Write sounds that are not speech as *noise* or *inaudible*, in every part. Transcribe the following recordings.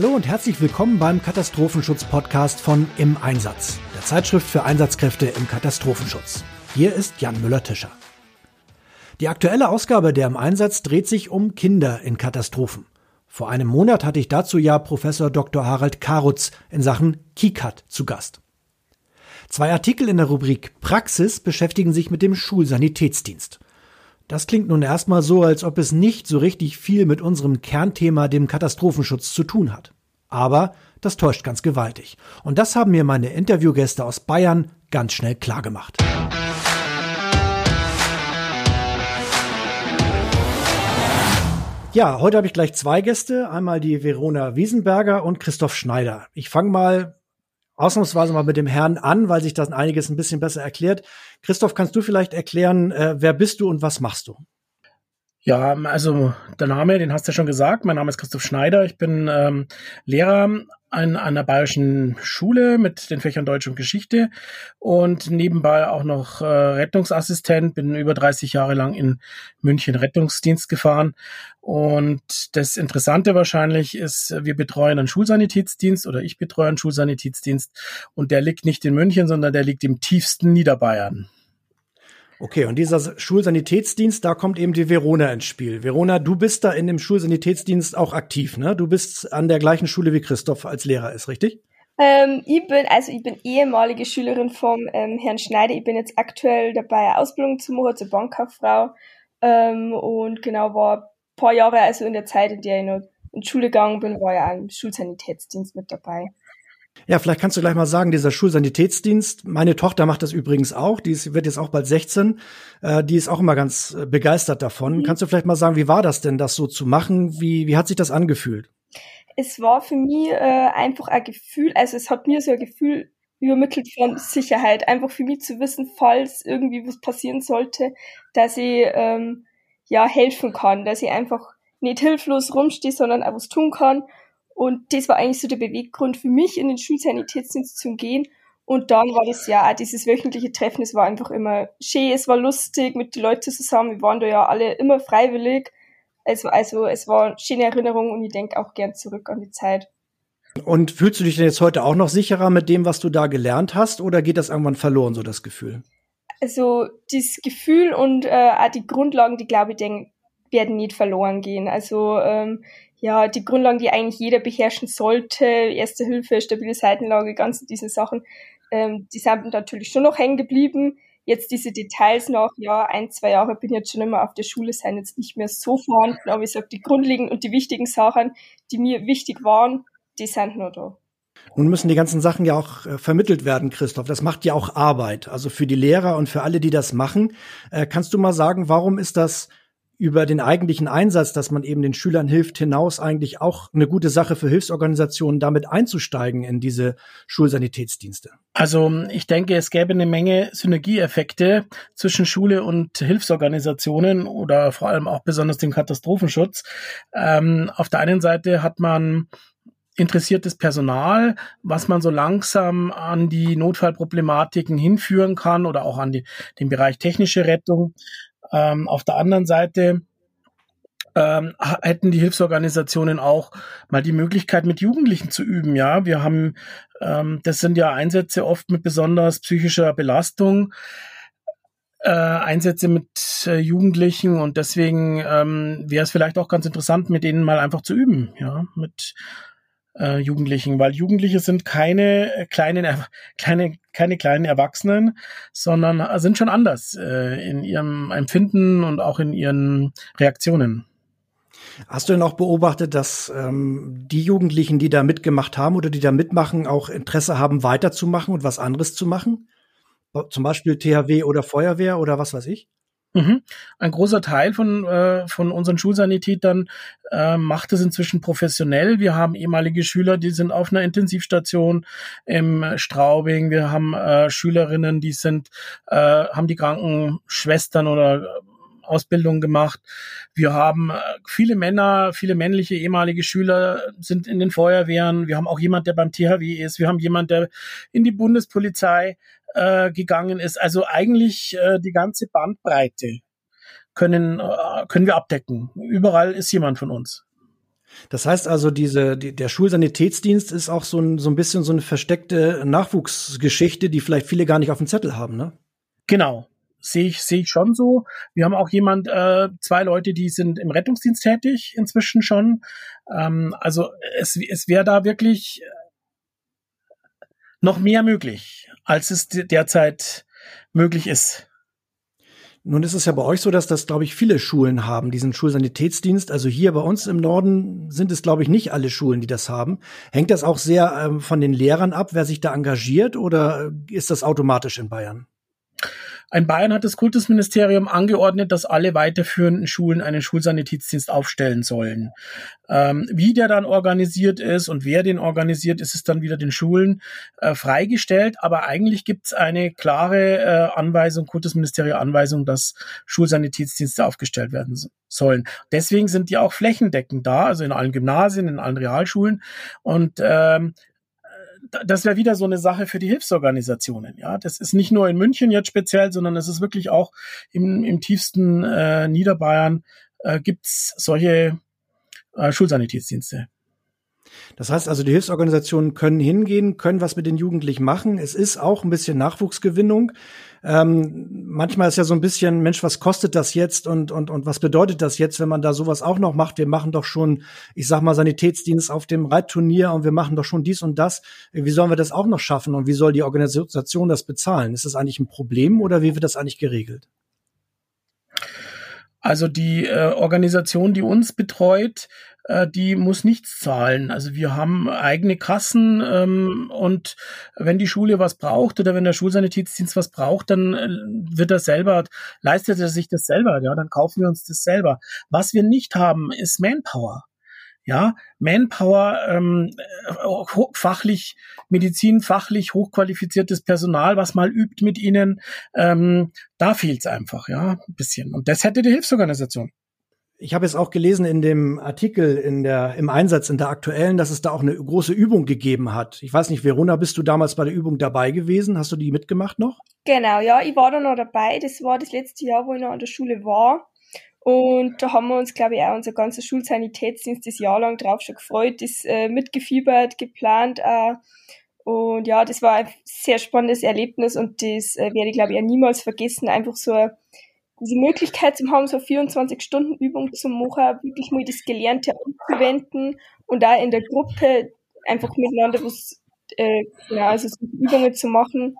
Hallo und herzlich willkommen beim Katastrophenschutz-Podcast von Im Einsatz, der Zeitschrift für Einsatzkräfte im Katastrophenschutz. Hier ist Jan Müller-Tischer. Die aktuelle Ausgabe der Im Einsatz dreht sich um Kinder in Katastrophen. Vor einem Monat hatte ich dazu ja Professor Dr. Harald Karutz in Sachen KICAT zu Gast. Zwei Artikel in der Rubrik Praxis beschäftigen sich mit dem Schulsanitätsdienst. Das klingt nun erstmal so, als ob es nicht so richtig viel mit unserem Kernthema, dem Katastrophenschutz, zu tun hat. Aber das täuscht ganz gewaltig. Und das haben mir meine Interviewgäste aus Bayern ganz schnell klargemacht. Ja, heute habe ich gleich zwei Gäste. Einmal die Verona Wiesenberger und Christoph Schneider. Ich fange mal ausnahmsweise mal mit dem Herrn an, weil sich das einiges ein bisschen besser erklärt. Christoph, kannst du vielleicht erklären, äh, wer bist du und was machst du? Ja, also der Name, den hast du ja schon gesagt. Mein Name ist Christoph Schneider. Ich bin ähm, Lehrer an einer bayerischen Schule mit den Fächern Deutsch und Geschichte und nebenbei auch noch äh, Rettungsassistent. Bin über 30 Jahre lang in München Rettungsdienst gefahren. Und das Interessante wahrscheinlich ist, wir betreuen einen Schulsanitätsdienst oder ich betreue einen Schulsanitätsdienst und der liegt nicht in München, sondern der liegt im tiefsten Niederbayern. Okay, und dieser Schulsanitätsdienst, da kommt eben die Verona ins Spiel. Verona, du bist da in dem Schulsanitätsdienst auch aktiv, ne? Du bist an der gleichen Schule wie Christoph als Lehrer ist, richtig? Ähm, ich bin, also ich bin ehemalige Schülerin vom ähm, Herrn Schneider. Ich bin jetzt aktuell dabei, eine Ausbildung zu machen zur Bankkauffrau. Ähm, und genau, war ein paar Jahre, also in der Zeit, in der ich noch in die Schule gegangen bin, war ja im Schulsanitätsdienst mit dabei. Ja, vielleicht kannst du gleich mal sagen, dieser Schulsanitätsdienst, meine Tochter macht das übrigens auch, die ist, wird jetzt auch bald 16, äh, die ist auch immer ganz äh, begeistert davon. Mhm. Kannst du vielleicht mal sagen, wie war das denn, das so zu machen? Wie, wie hat sich das angefühlt? Es war für mich äh, einfach ein Gefühl, also es hat mir so ein Gefühl übermittelt von Sicherheit, einfach für mich zu wissen, falls irgendwie was passieren sollte, dass ich ähm, ja helfen kann, dass ich einfach nicht hilflos rumstehe, sondern auch was tun kann und das war eigentlich so der Beweggrund für mich, in den Schulsanitätsdienst zu gehen. Und dann war das ja auch dieses wöchentliche Treffen, es war einfach immer schön, es war lustig mit den Leuten zusammen. Wir waren da ja alle immer freiwillig. Also, also es war eine schöne Erinnerung und ich denke auch gern zurück an die Zeit. Und fühlst du dich denn jetzt heute auch noch sicherer mit dem, was du da gelernt hast, oder geht das irgendwann verloren, so das Gefühl? Also das Gefühl und äh, auch die Grundlagen, die glaube ich, denk, werden nicht verloren gehen. Also ähm, ja, die Grundlagen, die eigentlich jeder beherrschen sollte, Erste Hilfe, stabile Seitenlage, ganze diese Sachen, ähm, die sind natürlich schon noch hängen geblieben. Jetzt diese Details nach, ja, ein, zwei Jahre bin ich jetzt schon immer auf der Schule, sind jetzt nicht mehr so vorhanden, aber ich sag, die grundlegenden und die wichtigen Sachen, die mir wichtig waren, die sind nur da. Nun müssen die ganzen Sachen ja auch äh, vermittelt werden, Christoph. Das macht ja auch Arbeit. Also für die Lehrer und für alle, die das machen. Äh, kannst du mal sagen, warum ist das über den eigentlichen Einsatz, dass man eben den Schülern hilft, hinaus eigentlich auch eine gute Sache für Hilfsorganisationen, damit einzusteigen in diese Schulsanitätsdienste? Also ich denke, es gäbe eine Menge Synergieeffekte zwischen Schule und Hilfsorganisationen oder vor allem auch besonders dem Katastrophenschutz. Ähm, auf der einen Seite hat man interessiertes Personal, was man so langsam an die Notfallproblematiken hinführen kann oder auch an die, den Bereich technische Rettung. Ähm, auf der anderen Seite ähm, hätten die Hilfsorganisationen auch mal die Möglichkeit, mit Jugendlichen zu üben. Ja, wir haben, ähm, das sind ja Einsätze oft mit besonders psychischer Belastung. Äh, Einsätze mit äh, Jugendlichen und deswegen ähm, wäre es vielleicht auch ganz interessant, mit denen mal einfach zu üben, ja, mit äh, Jugendlichen, weil Jugendliche sind keine äh, kleinen, kleine, keine kleinen Erwachsenen, sondern äh, sind schon anders äh, in ihrem Empfinden und auch in ihren Reaktionen. Hast du denn auch beobachtet, dass ähm, die Jugendlichen, die da mitgemacht haben oder die da mitmachen, auch Interesse haben, weiterzumachen und was anderes zu machen? Zum Beispiel THW oder Feuerwehr oder was weiß ich? Mhm. Ein großer Teil von, äh, von unseren Schulsanitätern äh, macht es inzwischen professionell. Wir haben ehemalige Schüler, die sind auf einer Intensivstation im Straubing. Wir haben äh, Schülerinnen, die sind, äh, haben die Krankenschwestern oder Ausbildung gemacht. Wir haben äh, viele Männer, viele männliche ehemalige Schüler sind in den Feuerwehren. Wir haben auch jemand, der beim THW ist. Wir haben jemand, der in die Bundespolizei äh, gegangen ist. Also eigentlich äh, die ganze Bandbreite können, äh, können wir abdecken. Überall ist jemand von uns. Das heißt also, diese, die, der Schulsanitätsdienst ist auch so ein, so ein bisschen so eine versteckte Nachwuchsgeschichte, die vielleicht viele gar nicht auf dem Zettel haben, ne? Genau. Sehe ich, sehe ich schon so. Wir haben auch jemand, äh, zwei Leute, die sind im Rettungsdienst tätig inzwischen schon. Ähm, also es, es wäre da wirklich noch mehr möglich, als es derzeit möglich ist. Nun ist es ja bei euch so, dass das, glaube ich, viele Schulen haben, diesen Schulsanitätsdienst. Also hier bei uns im Norden sind es, glaube ich, nicht alle Schulen, die das haben. Hängt das auch sehr ähm, von den Lehrern ab, wer sich da engagiert, oder ist das automatisch in Bayern? In Bayern hat das Kultusministerium angeordnet, dass alle weiterführenden Schulen einen Schulsanitätsdienst aufstellen sollen. Ähm, wie der dann organisiert ist und wer den organisiert, ist es dann wieder den Schulen äh, freigestellt. Aber eigentlich gibt es eine klare äh, Anweisung, Kultusministerium Anweisung, dass Schulsanitätsdienste aufgestellt werden sollen. Deswegen sind die auch flächendeckend da, also in allen Gymnasien, in allen Realschulen. Und ähm, das wäre wieder so eine Sache für die Hilfsorganisationen. Ja, das ist nicht nur in München jetzt speziell, sondern es ist wirklich auch im, im tiefsten äh, Niederbayern äh, gibt's solche äh, Schulsanitätsdienste. Das heißt also, die Hilfsorganisationen können hingehen, können was mit den Jugendlichen machen. Es ist auch ein bisschen Nachwuchsgewinnung. Ähm, manchmal ist ja so ein bisschen, Mensch, was kostet das jetzt und, und, und was bedeutet das jetzt, wenn man da sowas auch noch macht? Wir machen doch schon, ich sag mal, Sanitätsdienst auf dem Reitturnier und wir machen doch schon dies und das. Wie sollen wir das auch noch schaffen und wie soll die Organisation das bezahlen? Ist das eigentlich ein Problem oder wie wird das eigentlich geregelt? Also die äh, Organisation, die uns betreut, die muss nichts zahlen. Also wir haben eigene Kassen ähm, und wenn die Schule was braucht oder wenn der Schulsanitätsdienst was braucht, dann äh, wird er selber, leistet er sich das selber, ja, dann kaufen wir uns das selber. Was wir nicht haben, ist Manpower. Ja, Manpower, ähm, fachlich, medizinfachlich hochqualifiziertes Personal, was mal übt mit ihnen, ähm, da fehlt's einfach, ja, ein bisschen. Und das hätte die Hilfsorganisation. Ich habe jetzt auch gelesen in dem Artikel in der, im Einsatz in der aktuellen, dass es da auch eine große Übung gegeben hat. Ich weiß nicht, Verona, bist du damals bei der Übung dabei gewesen? Hast du die mitgemacht noch? Genau, ja, ich war da noch dabei. Das war das letzte Jahr, wo ich noch an der Schule war. Und da haben wir uns, glaube ich, auch unser ganzer Schulsanitätsdienst das Jahr lang drauf schon gefreut, das äh, mitgefiebert, geplant auch. Und ja, das war ein sehr spannendes Erlebnis und das äh, werde ich, glaube ich, auch niemals vergessen. Einfach so diese Möglichkeit zu haben, so 24 Stunden Übung zu machen, wirklich mal das Gelernte anzuwenden und da in der Gruppe einfach miteinander was, äh, ja, also so Übungen zu machen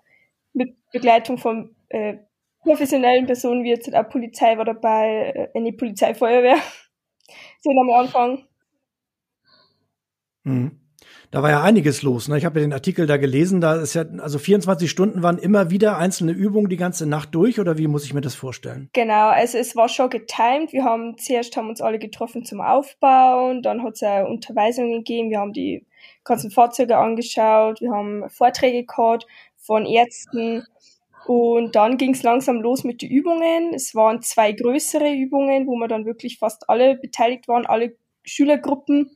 mit Begleitung von äh, professionellen Personen, wie jetzt auch Polizei war dabei, äh, eine Polizeifeuerwehr, sind am Anfang. Mhm. Da war ja einiges los. Ne? Ich habe ja den Artikel da gelesen. Da ist ja, also 24 Stunden waren immer wieder einzelne Übungen die ganze Nacht durch, oder wie muss ich mir das vorstellen? Genau, also es war schon getimed. Wir haben zuerst haben uns alle getroffen zum Aufbauen, dann hat es auch Unterweisungen gegeben, wir haben die ganzen Fahrzeuge angeschaut, wir haben Vorträge gehabt von Ärzten. Und dann ging es langsam los mit den Übungen. Es waren zwei größere Übungen, wo wir dann wirklich fast alle beteiligt waren, alle Schülergruppen.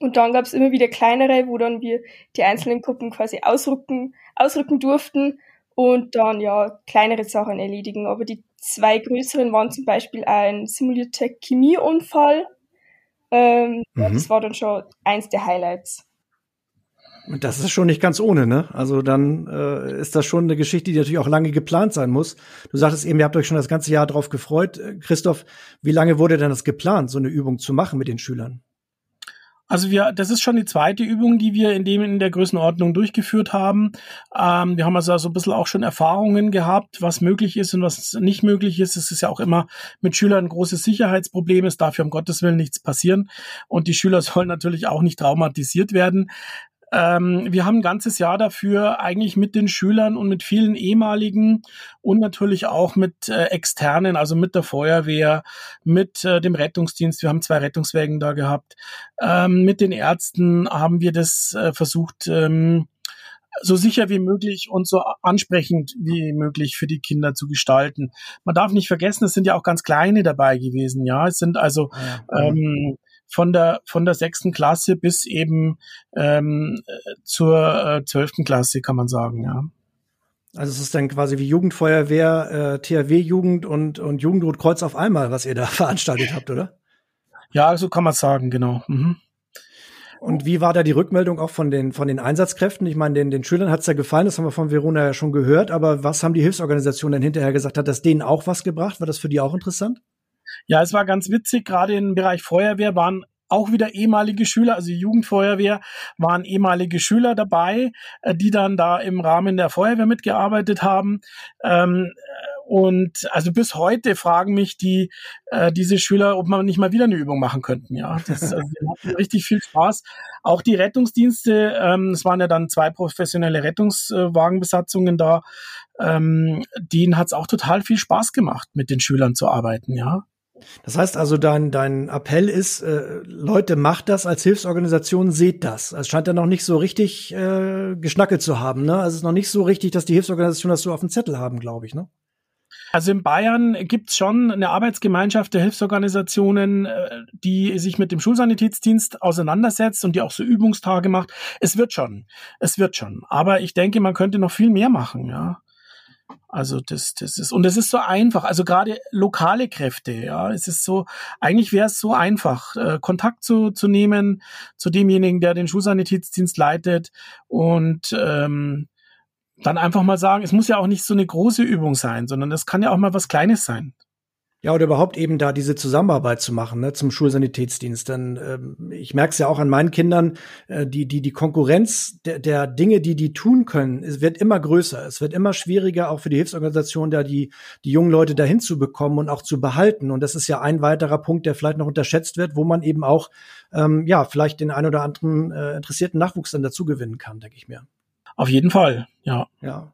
Und dann gab es immer wieder kleinere, wo dann wir die einzelnen Gruppen quasi ausrücken, ausrücken durften und dann ja kleinere Sachen erledigen. Aber die zwei größeren waren zum Beispiel ein simulierter Chemieunfall. Ähm, mhm. Das war dann schon eins der Highlights. Das ist schon nicht ganz ohne, ne? Also dann äh, ist das schon eine Geschichte, die natürlich auch lange geplant sein muss. Du sagtest eben, ihr habt euch schon das ganze Jahr drauf gefreut. Christoph, wie lange wurde denn das geplant, so eine Übung zu machen mit den Schülern? Also wir, das ist schon die zweite Übung, die wir in dem in der Größenordnung durchgeführt haben. Ähm, wir haben also so ein bisschen auch schon Erfahrungen gehabt, was möglich ist und was nicht möglich ist. Es ist ja auch immer mit Schülern ein großes Sicherheitsproblem. Es darf ja um Gottes Willen nichts passieren. Und die Schüler *laughs* sollen natürlich auch nicht traumatisiert werden. Ähm, wir haben ein ganzes Jahr dafür eigentlich mit den Schülern und mit vielen ehemaligen und natürlich auch mit äh, externen, also mit der Feuerwehr, mit äh, dem Rettungsdienst. Wir haben zwei Rettungswägen da gehabt. Ähm, mit den Ärzten haben wir das äh, versucht, ähm, so sicher wie möglich und so ansprechend wie möglich für die Kinder zu gestalten. Man darf nicht vergessen, es sind ja auch ganz kleine dabei gewesen. Ja, es sind also ja. ähm, von der von der sechsten Klasse bis eben ähm, zur äh, zwölften Klasse, kann man sagen, ja. Also es ist dann quasi wie Jugendfeuerwehr, äh, THW-Jugend und, und Jugendrotkreuz auf einmal, was ihr da *laughs* veranstaltet habt, oder? Ja, so kann man sagen, genau. Mhm. Und wie war da die Rückmeldung auch von den, von den Einsatzkräften? Ich meine, den, den Schülern hat's ja gefallen, das haben wir von Verona ja schon gehört, aber was haben die Hilfsorganisationen denn hinterher gesagt? Hat das denen auch was gebracht? War das für die auch interessant? Ja, es war ganz witzig, gerade im Bereich Feuerwehr waren auch wieder ehemalige Schüler, also Jugendfeuerwehr waren ehemalige Schüler dabei, äh, die dann da im Rahmen der Feuerwehr mitgearbeitet haben. Ähm, und also bis heute fragen mich die äh, diese Schüler, ob man nicht mal wieder eine Übung machen könnten. Ja, das *laughs* also, hatten richtig viel Spaß. Auch die Rettungsdienste, ähm, es waren ja dann zwei professionelle Rettungswagenbesatzungen da. Ähm, denen hat es auch total viel Spaß gemacht, mit den Schülern zu arbeiten. Ja. Das heißt also, dein, dein Appell ist, äh, Leute, macht das als Hilfsorganisation, seht das. Es scheint ja noch nicht so richtig äh, geschnackelt zu haben. Ne? Also es ist noch nicht so richtig, dass die Hilfsorganisationen das so auf dem Zettel haben, glaube ich. Ne? Also in Bayern gibt's schon eine Arbeitsgemeinschaft der Hilfsorganisationen, äh, die sich mit dem Schulsanitätsdienst auseinandersetzt und die auch so Übungstage macht. Es wird schon, es wird schon. Aber ich denke, man könnte noch viel mehr machen, ja. Also das, das ist, und es ist so einfach, also gerade lokale Kräfte, ja, es ist so, eigentlich wäre es so einfach, äh, Kontakt zu, zu nehmen zu demjenigen, der den Schulsanitätsdienst leitet und ähm, dann einfach mal sagen, es muss ja auch nicht so eine große Übung sein, sondern es kann ja auch mal was Kleines sein. Ja, oder überhaupt eben da diese Zusammenarbeit zu machen ne, zum Schulsanitätsdienst. Denn ähm, ich merke es ja auch an meinen Kindern, äh, die, die, die Konkurrenz der, der Dinge, die die tun können, es wird immer größer. Es wird immer schwieriger, auch für die Hilfsorganisation, da die, die jungen Leute dahin zu bekommen und auch zu behalten. Und das ist ja ein weiterer Punkt, der vielleicht noch unterschätzt wird, wo man eben auch ähm, ja vielleicht den ein oder anderen äh, interessierten Nachwuchs dann dazu gewinnen kann, denke ich mir. Auf jeden Fall, ja. Ja.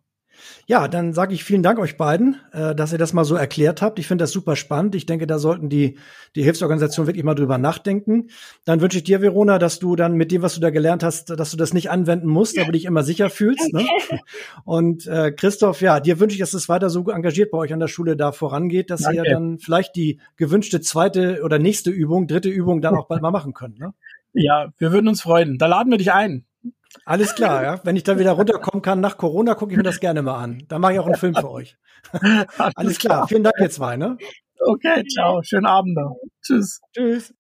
Ja, dann sage ich vielen Dank euch beiden, äh, dass ihr das mal so erklärt habt. Ich finde das super spannend. Ich denke, da sollten die, die Hilfsorganisationen wirklich mal drüber nachdenken. Dann wünsche ich dir, Verona, dass du dann mit dem, was du da gelernt hast, dass du das nicht anwenden musst, aber dich immer sicher fühlst. Ne? Und äh, Christoph, ja, dir wünsche ich, dass es weiter so engagiert bei euch an der Schule da vorangeht, dass Danke. ihr dann vielleicht die gewünschte zweite oder nächste Übung, dritte Übung dann auch bald mal machen könnt. Ne? Ja, wir würden uns freuen. Da laden wir dich ein. Alles klar, ja. Wenn ich dann wieder runterkommen kann nach Corona, gucke ich mir das gerne mal an. Dann mache ich auch einen Film für euch. *laughs* Alles klar. Vielen Dank, ihr zwei, ne? Okay, ciao. Schönen Abend noch. Tschüss. Tschüss.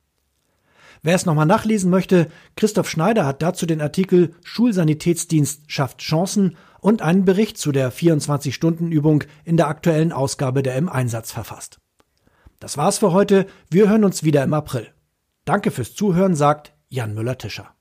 Wer es nochmal nachlesen möchte, Christoph Schneider hat dazu den Artikel Schulsanitätsdienst schafft Chancen und einen Bericht zu der 24-Stunden-Übung in der aktuellen Ausgabe der im Einsatz verfasst. Das war's für heute. Wir hören uns wieder im April. Danke fürs Zuhören, sagt Jan Müller-Tischer.